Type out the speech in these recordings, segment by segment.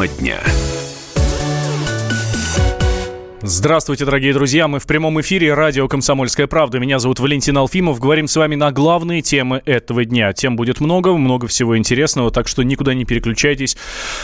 Тема дня. Здравствуйте, дорогие друзья. Мы в прямом эфире радио «Комсомольская правда». Меня зовут Валентин Алфимов. Говорим с вами на главные темы этого дня. Тем будет много, много всего интересного, так что никуда не переключайтесь.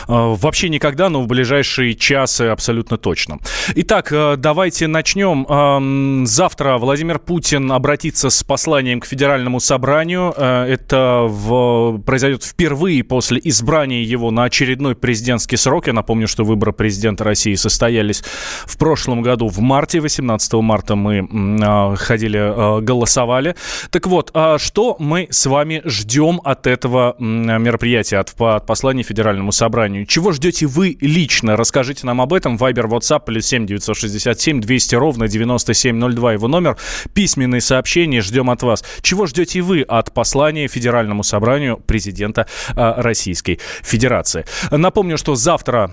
Э, вообще никогда, но в ближайшие часы абсолютно точно. Итак, э, давайте начнем. Эм, завтра Владимир Путин обратится с посланием к Федеральному собранию. Это в... произойдет впервые после избрания его на очередной президентский срок. Я напомню, что выборы президента России состоялись в прошлом прошлом году в марте, 18 марта мы а, ходили, а, голосовали. Так вот, а что мы с вами ждем от этого мероприятия, от, от послания Федеральному собранию? Чего ждете вы лично? Расскажите нам об этом. Вайбер, WhatsApp, плюс 7 967 200 ровно 9702 его номер. Письменные сообщения ждем от вас. Чего ждете вы от послания Федеральному собранию президента Российской Федерации? Напомню, что завтра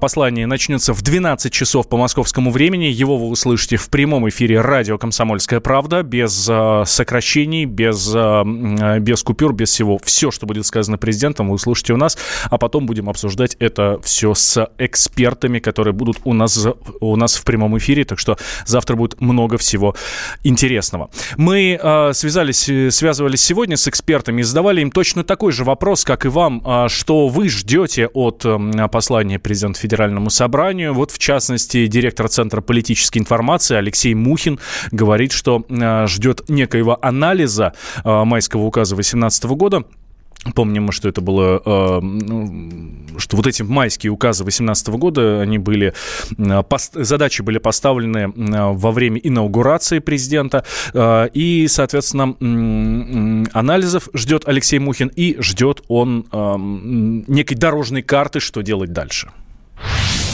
послание начнется в 12 часов по московскому времени. Его вы услышите в прямом эфире радио «Комсомольская правда», без э, сокращений, без, э, без купюр, без всего. Все, что будет сказано президентом, вы услышите у нас, а потом будем обсуждать это все с экспертами, которые будут у нас, у нас в прямом эфире. Так что завтра будет много всего интересного. Мы э, связались, связывались сегодня с экспертами и задавали им точно такой же вопрос, как и вам, э, что вы ждете от э, послания президента Федеральному собранию. Вот, в частности, директор Центра Центра политической информации Алексей Мухин говорит, что э, ждет некоего анализа э, майского указа 2018 года. Помним что это было, э, что вот эти майские указы 2018 года, они были, задачи были поставлены во время инаугурации президента, и, соответственно, анализов ждет Алексей Мухин, и ждет он некой дорожной карты, что делать дальше.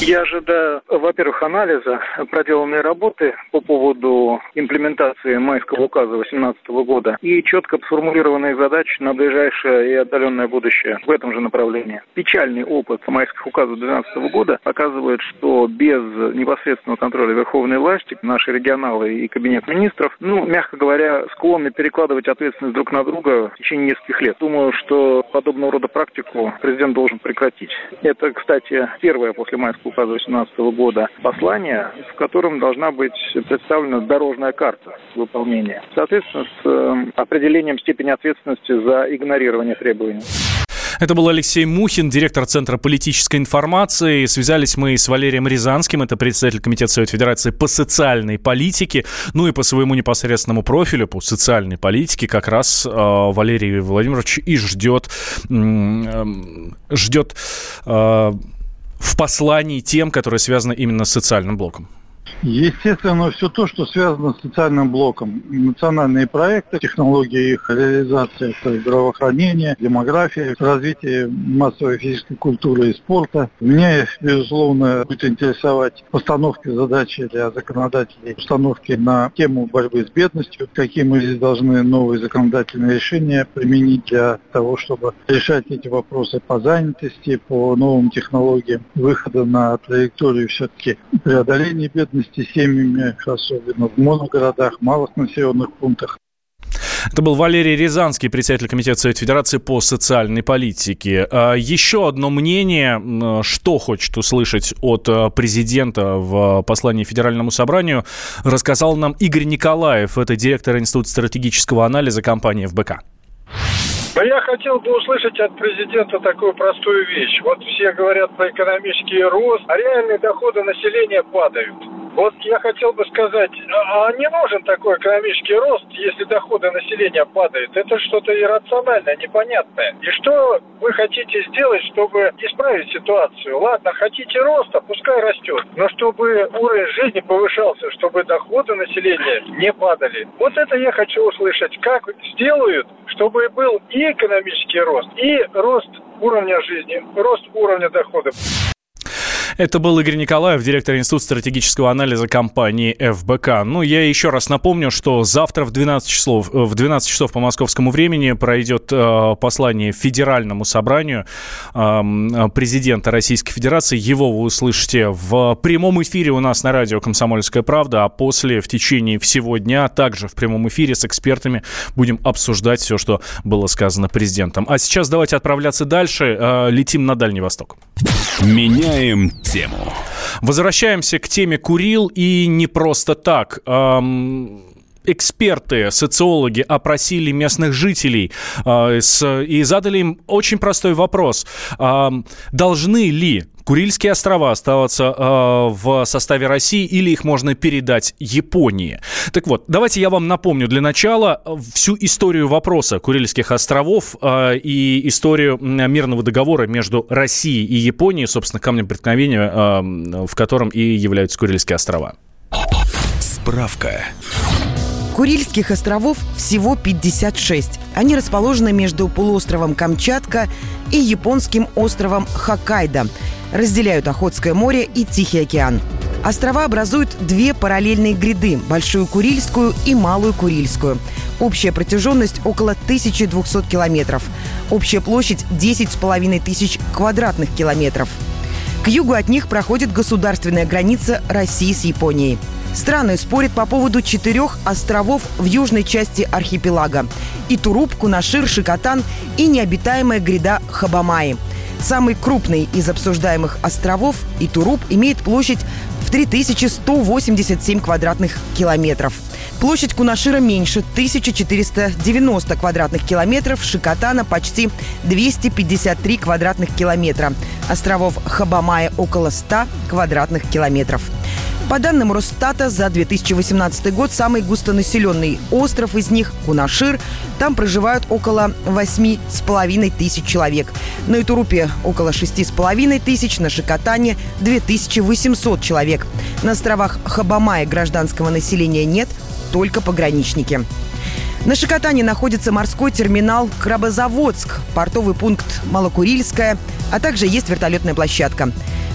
Я ожидаю, во-первых, анализа проделанной работы по поводу имплементации майского указа 2018 года и четко сформулированных задач на ближайшее и отдаленное будущее в этом же направлении. Печальный опыт майских указов 2012 года показывает, что без непосредственного контроля верховной власти наши регионалы и кабинет министров, ну, мягко говоря, склонны перекладывать ответственность друг на друга в течение нескольких лет. Думаю, что подобного рода практику президент должен прекратить. Это, кстати, первое после майского указа 2018 года послание, в котором должна быть представлена дорожная карта выполнения. Соответственно, с э, определением степени ответственности за игнорирование требований. Это был Алексей Мухин, директор Центра политической информации. Связались мы с Валерием Рязанским, это председатель Комитета Совет Федерации по социальной политике. Ну и по своему непосредственному профилю, по социальной политике, как раз э, Валерий Владимирович и ждет, э, ждет э, в послании тем, которые связаны именно с социальным блоком? Естественно, все то, что связано с социальным блоком. Национальные проекты, технологии их реализации, это здравоохранение, демография, развитие массовой физической культуры и спорта. Меня, безусловно, будет интересовать постановка задачи для законодателей, установки на тему борьбы с бедностью, какие мы здесь должны новые законодательные решения применить для того, чтобы решать эти вопросы по занятости, по новым технологиям, выхода на траекторию все-таки преодоления бедности вместе с семьями, особенно в моногородах, малых населенных пунктах. Это был Валерий Рязанский, председатель Комитета Совет Федерации по социальной политике. А, еще одно мнение, что хочет услышать от а, президента в послании Федеральному собранию, рассказал нам Игорь Николаев, это директор Института стратегического анализа компании ФБК. Но я хотел бы услышать от президента такую простую вещь. Вот все говорят про экономический рост, а реальные доходы населения падают. Вот я хотел бы сказать, а, а не нужен такой экономический рост, если доходы населения падают? Это что-то иррациональное, непонятное. И что вы хотите сделать, чтобы исправить ситуацию? Ладно, хотите роста, пускай растет, но чтобы уровень жизни повышался, чтобы доходы населения не падали. Вот это я хочу услышать. Как сделают, чтобы был и экономический рост, и рост уровня жизни, рост уровня доходов. Это был Игорь Николаев, директор Института стратегического анализа компании ФБК. Ну, я еще раз напомню, что завтра в 12 часов, э, в 12 часов по московскому времени пройдет э, послание Федеральному собранию э, президента Российской Федерации. Его вы услышите в прямом эфире у нас на радио «Комсомольская правда», а после в течение всего дня также в прямом эфире с экспертами будем обсуждать все, что было сказано президентом. А сейчас давайте отправляться дальше. Э, летим на Дальний Восток. Меняем тему. Возвращаемся к теме Курил и не просто так. Эм эксперты, социологи опросили местных жителей э, с, и задали им очень простой вопрос. Э, должны ли Курильские острова оставаться э, в составе России или их можно передать Японии. Так вот, давайте я вам напомню для начала всю историю вопроса Курильских островов э, и историю мирного договора между Россией и Японией, собственно, камнем преткновения, э, в котором и являются Курильские острова. Справка. Курильских островов всего 56. Они расположены между полуостровом Камчатка и японским островом Хоккайдо. Разделяют Охотское море и Тихий океан. Острова образуют две параллельные гряды – Большую Курильскую и Малую Курильскую. Общая протяженность около 1200 километров. Общая площадь – 10,5 тысяч квадратных километров. К югу от них проходит государственная граница России с Японией – Страны спорят по поводу четырех островов в южной части архипелага. И Туруп, Кунашир, Шикотан и необитаемая гряда Хабамаи. Самый крупный из обсуждаемых островов, Итуруп, имеет площадь в 3187 квадратных километров. Площадь Кунашира меньше – 1490 квадратных километров, Шикотана – почти 253 квадратных километра. Островов Хабамая – около 100 квадратных километров. По данным Росстата, за 2018 год самый густонаселенный остров из них – Кунашир. Там проживают около 8,5 тысяч человек. На Итурупе – около 6,5 тысяч, на Шикотане – 2800 человек. На островах Хабамая гражданского населения нет, только пограничники. На Шикотане находится морской терминал Крабозаводск, портовый пункт Малокурильская, а также есть вертолетная площадка.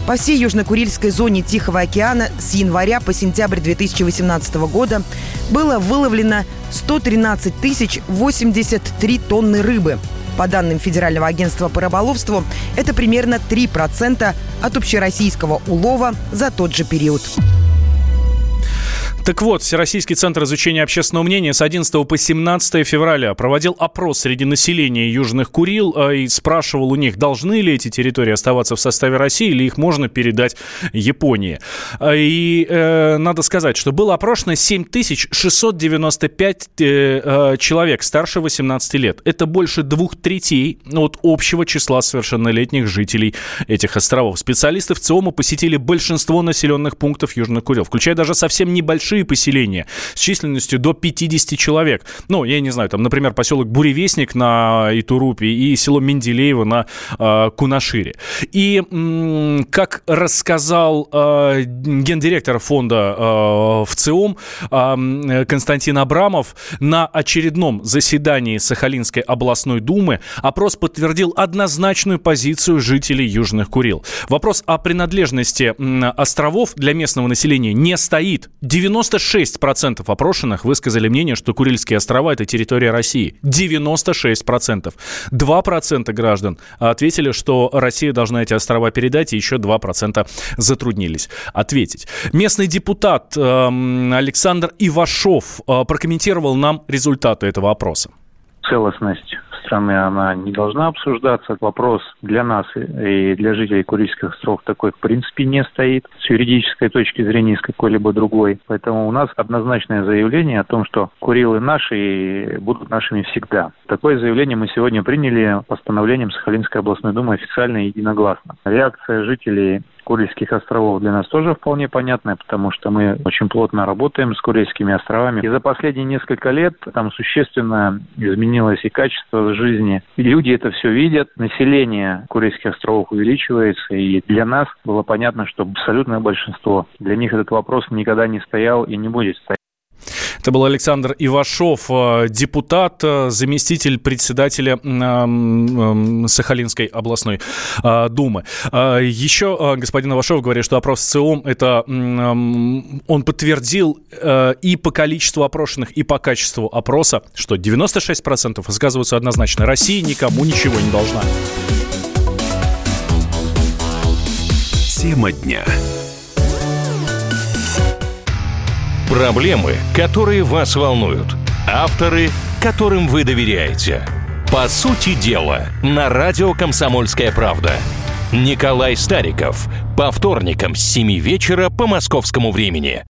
По всей Южно-Курильской зоне Тихого океана с января по сентябрь 2018 года было выловлено 113 тысяч 83 тонны рыбы. По данным Федерального агентства по рыболовству, это примерно 3% от общероссийского улова за тот же период. Так вот, Всероссийский центр изучения общественного мнения с 11 по 17 февраля проводил опрос среди населения Южных Курил а, и спрашивал у них, должны ли эти территории оставаться в составе России или их можно передать Японии. А, и э, надо сказать, что было опрошено 7695 э, э, человек старше 18 лет. Это больше двух третей от общего числа совершеннолетних жителей этих островов. Специалисты в ЦИОМа посетили большинство населенных пунктов Южных Курил, включая даже совсем небольшие небольшие поселения с численностью до 50 человек. Ну, я не знаю, там, например, поселок Буревестник на Итурупе и село Менделеево на э, Кунашире. И, как рассказал э, гендиректор фонда э, в ЦИОМ э, Константин Абрамов, на очередном заседании Сахалинской областной думы опрос подтвердил однозначную позицию жителей Южных Курил. Вопрос о принадлежности островов для местного населения не стоит. 90 96% опрошенных высказали мнение, что Курильские острова – это территория России. 96%. 2% граждан ответили, что Россия должна эти острова передать, и еще 2% затруднились ответить. Местный депутат э, Александр Ивашов э, прокомментировал нам результаты этого опроса. Целостность страны она не должна обсуждаться. Вопрос для нас и для жителей Курильских островов такой в принципе не стоит с юридической точки зрения с какой-либо другой. Поэтому у нас однозначное заявление о том, что Курилы наши и будут нашими всегда. Такое заявление мы сегодня приняли постановлением Сахалинской областной думы официально и единогласно. Реакция жителей Курильских островов для нас тоже вполне понятная, потому что мы очень плотно работаем с Курильскими островами. И за последние несколько лет там существенно изменилось и качество жизни. И люди это все видят. Население Курильских островов увеличивается. И для нас было понятно, что абсолютное большинство, для них этот вопрос никогда не стоял и не будет стоять. Это был Александр Ивашов, э, депутат, э, заместитель председателя Сахалинской областной э, думы. Еще господин Ивашов говорит, что опрос ЦИОМ, это он подтвердил и по количеству опрошенных, и по качеству опроса, что 96% высказываются однозначно. Россия никому ничего не должна. Тема дня. Проблемы, которые вас волнуют. Авторы, которым вы доверяете. По сути дела, на радио «Комсомольская правда». Николай Стариков. По вторникам с 7 вечера по московскому времени.